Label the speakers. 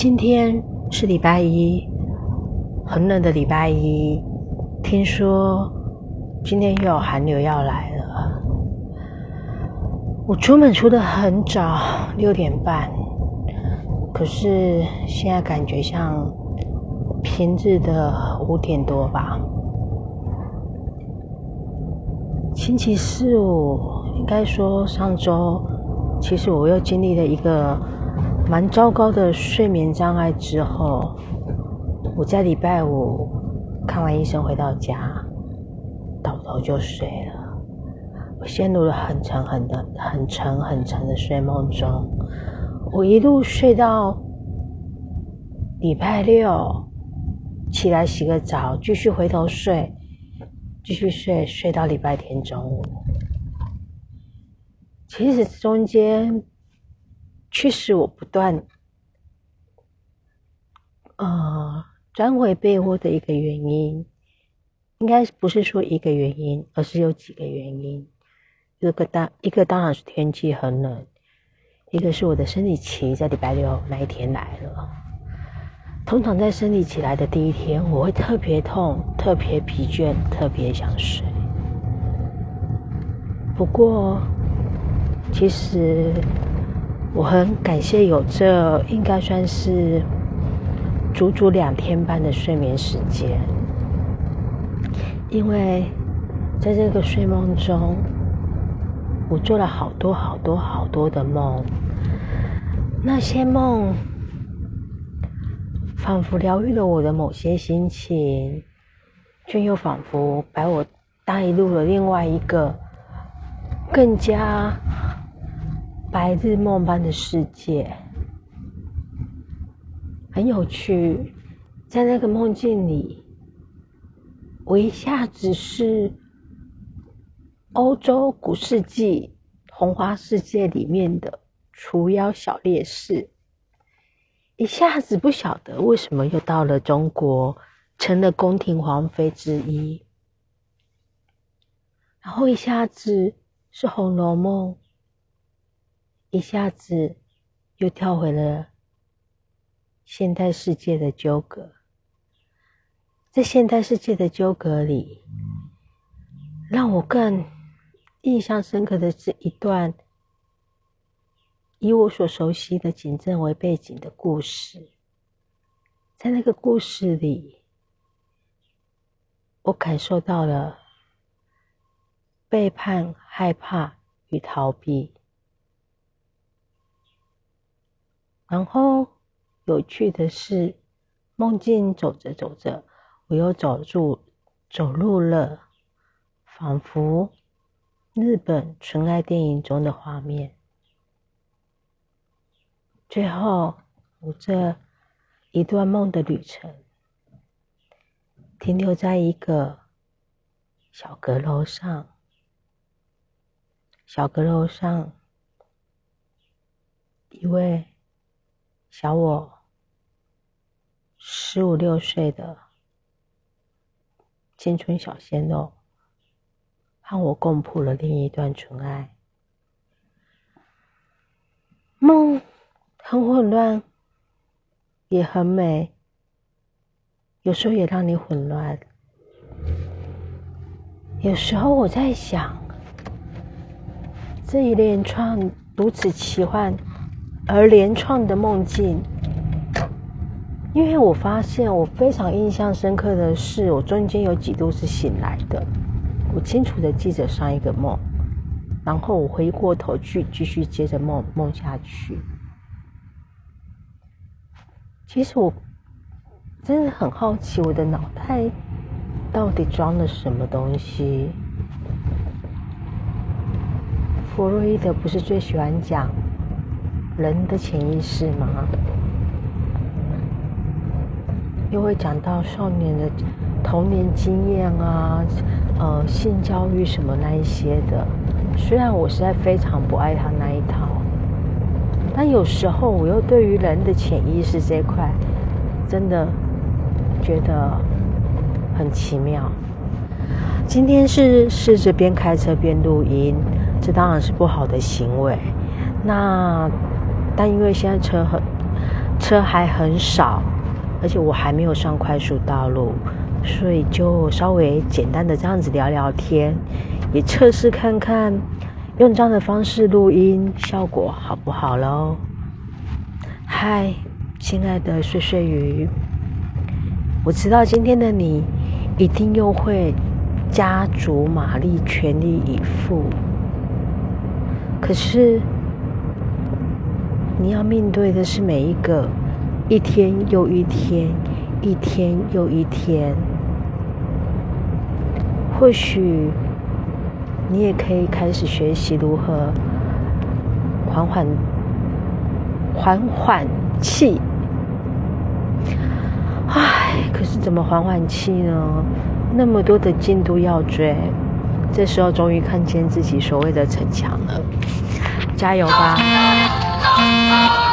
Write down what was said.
Speaker 1: 今天是礼拜一，很冷的礼拜一。听说今天又有寒流要来了。我出门出的很早，六点半，可是现在感觉像平日的五点多吧。星期四五，应该说上周，其实我又经历了一个蛮糟糕的睡眠障碍之后，我在礼拜五看完医生回到家，倒头就睡了。我陷入了很沉很的、很沉很沉的睡梦中，我一路睡到礼拜六，起来洗个澡，继续回头睡。继续睡，睡到礼拜天中午。其实中间驱使我不断呃钻回被窝的一个原因，应该不是说一个原因，而是有几个原因。一个当一个当然是天气很冷，一个是我的生理期在礼拜六那一天来了。通常在生理起来的第一天，我会特别痛、特别疲倦、特别想睡。不过，其实我很感谢有这应该算是足足两天半的睡眠时间，因为在这个睡梦中，我做了好多好多好多的梦，那些梦。仿佛疗愈了我的某些心情，却又仿佛把我带入了另外一个更加白日梦般的世界，很有趣。在那个梦境里，我一下子是欧洲古世纪童话世界里面的除妖小烈士。一下子不晓得为什么又到了中国，成了宫廷皇妃之一。然后一下子是《红楼梦》，一下子又跳回了现代世界的纠葛。在现代世界的纠葛里，让我更印象深刻的是一段。以我所熟悉的景镇为背景的故事，在那个故事里，我感受到了背叛、害怕与逃避。然后有趣的是，梦境走着走着，我又走入走入了仿佛日本纯爱电影中的画面。最后，我这一段梦的旅程，停留在一个小阁楼上。小阁楼上，一位小我十五六岁的青春小鲜肉，和我共谱了另一段纯爱梦。很混乱，也很美，有时候也让你混乱。有时候我在想，这一连串如此奇幻而连串的梦境，因为我发现我非常印象深刻的是，我中间有几度是醒来的，我清楚的记着上一个梦，然后我回过头去继续接着梦梦下去。其实我真的很好奇，我的脑袋到底装了什么东西？弗洛伊德不是最喜欢讲人的潜意识吗？又会讲到少年的童年经验啊，呃，性教育什么那一些的。虽然我实在非常不爱他那一套。但有时候，我又对于人的潜意识这一块，真的觉得很奇妙。今天是试着边开车边录音，这当然是不好的行为。那但因为现在车很车还很少，而且我还没有上快速道路，所以就稍微简单的这样子聊聊天，也测试看看用这样的方式录音效果好不好喽。嗨，亲爱的碎碎鱼，我知道今天的你一定又会加足马力，全力以赴。可是，你要面对的是每一个一天又一天、一天又一天。或许，你也可以开始学习如何缓缓。缓缓气，唉，可是怎么缓缓气呢？那么多的进度要追，这时候终于看见自己所谓的逞强了，加油吧！Ah!